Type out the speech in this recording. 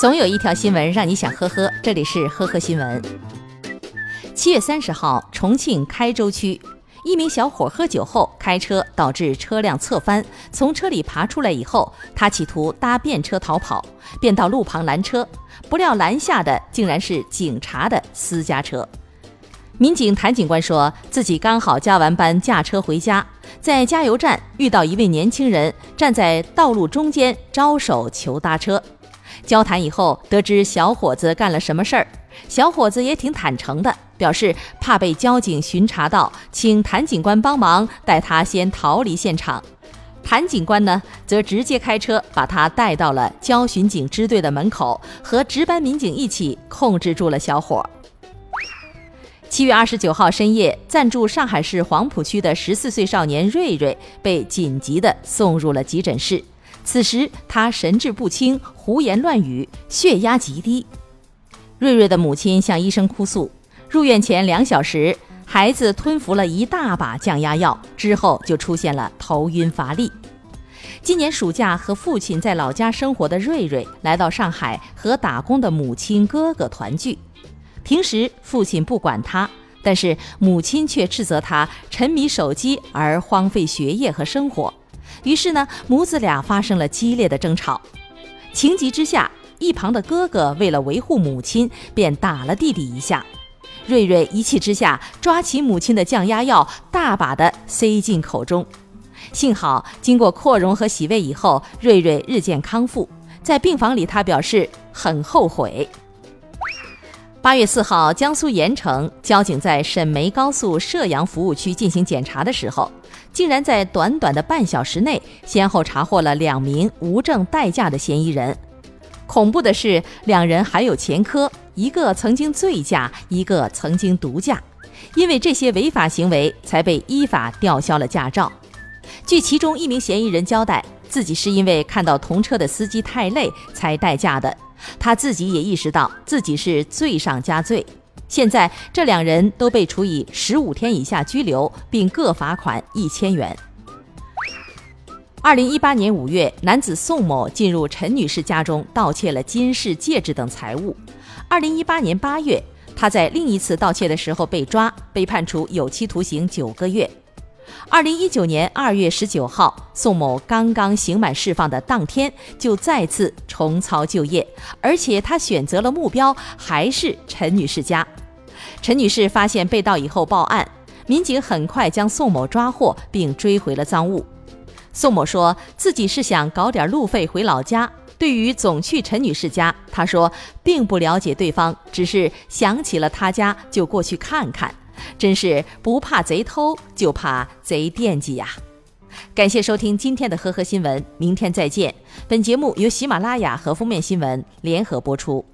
总有一条新闻让你想呵呵，这里是呵呵新闻。七月三十号，重庆开州区一名小伙喝酒后开车，导致车辆侧翻，从车里爬出来以后，他企图搭便车逃跑，便到路旁拦车，不料拦下的竟然是警察的私家车。民警谭警官说自己刚好加完班，驾车回家，在加油站遇到一位年轻人站在道路中间招手求搭车。交谈以后，得知小伙子干了什么事儿，小伙子也挺坦诚的，表示怕被交警巡查到，请谭警官帮忙带他先逃离现场。谭警官呢，则直接开车把他带到了交巡警支队的门口，和值班民警一起控制住了小伙。七月二十九号深夜，暂住上海市黄浦区的十四岁少年瑞瑞被紧急的送入了急诊室。此时他神志不清，胡言乱语，血压极低。瑞瑞的母亲向医生哭诉，入院前两小时，孩子吞服了一大把降压药，之后就出现了头晕乏力。今年暑假和父亲在老家生活的瑞瑞来到上海和打工的母亲哥哥团聚。平时父亲不管他，但是母亲却斥责他沉迷手机而荒废学业和生活。于是呢，母子俩发生了激烈的争吵。情急之下，一旁的哥哥为了维护母亲，便打了弟弟一下。瑞瑞一气之下，抓起母亲的降压药，大把的塞进口中。幸好经过扩容和洗胃以后，瑞瑞日渐康复。在病房里，他表示很后悔。八月四号，江苏盐城交警在沈梅高速射阳服务区进行检查的时候，竟然在短短的半小时内，先后查获了两名无证代驾的嫌疑人。恐怖的是，两人还有前科，一个曾经醉驾，一个曾经毒驾，因为这些违法行为，才被依法吊销了驾照。据其中一名嫌疑人交代，自己是因为看到同车的司机太累，才代驾的。他自己也意识到自己是罪上加罪，现在这两人都被处以十五天以下拘留，并各罚款一千元。二零一八年五月，男子宋某进入陈女士家中盗窃了金饰、戒指等财物。二零一八年八月，他在另一次盗窃的时候被抓，被判处有期徒刑九个月。二零一九年二月十九号，宋某刚刚刑满释放的当天，就再次重操旧业，而且他选择了目标还是陈女士家。陈女士发现被盗以后报案，民警很快将宋某抓获，并追回了赃物。宋某说自己是想搞点路费回老家。对于总去陈女士家，他说并不了解对方，只是想起了他家就过去看看。真是不怕贼偷，就怕贼惦记呀！感谢收听今天的呵呵新闻，明天再见。本节目由喜马拉雅和封面新闻联合播出。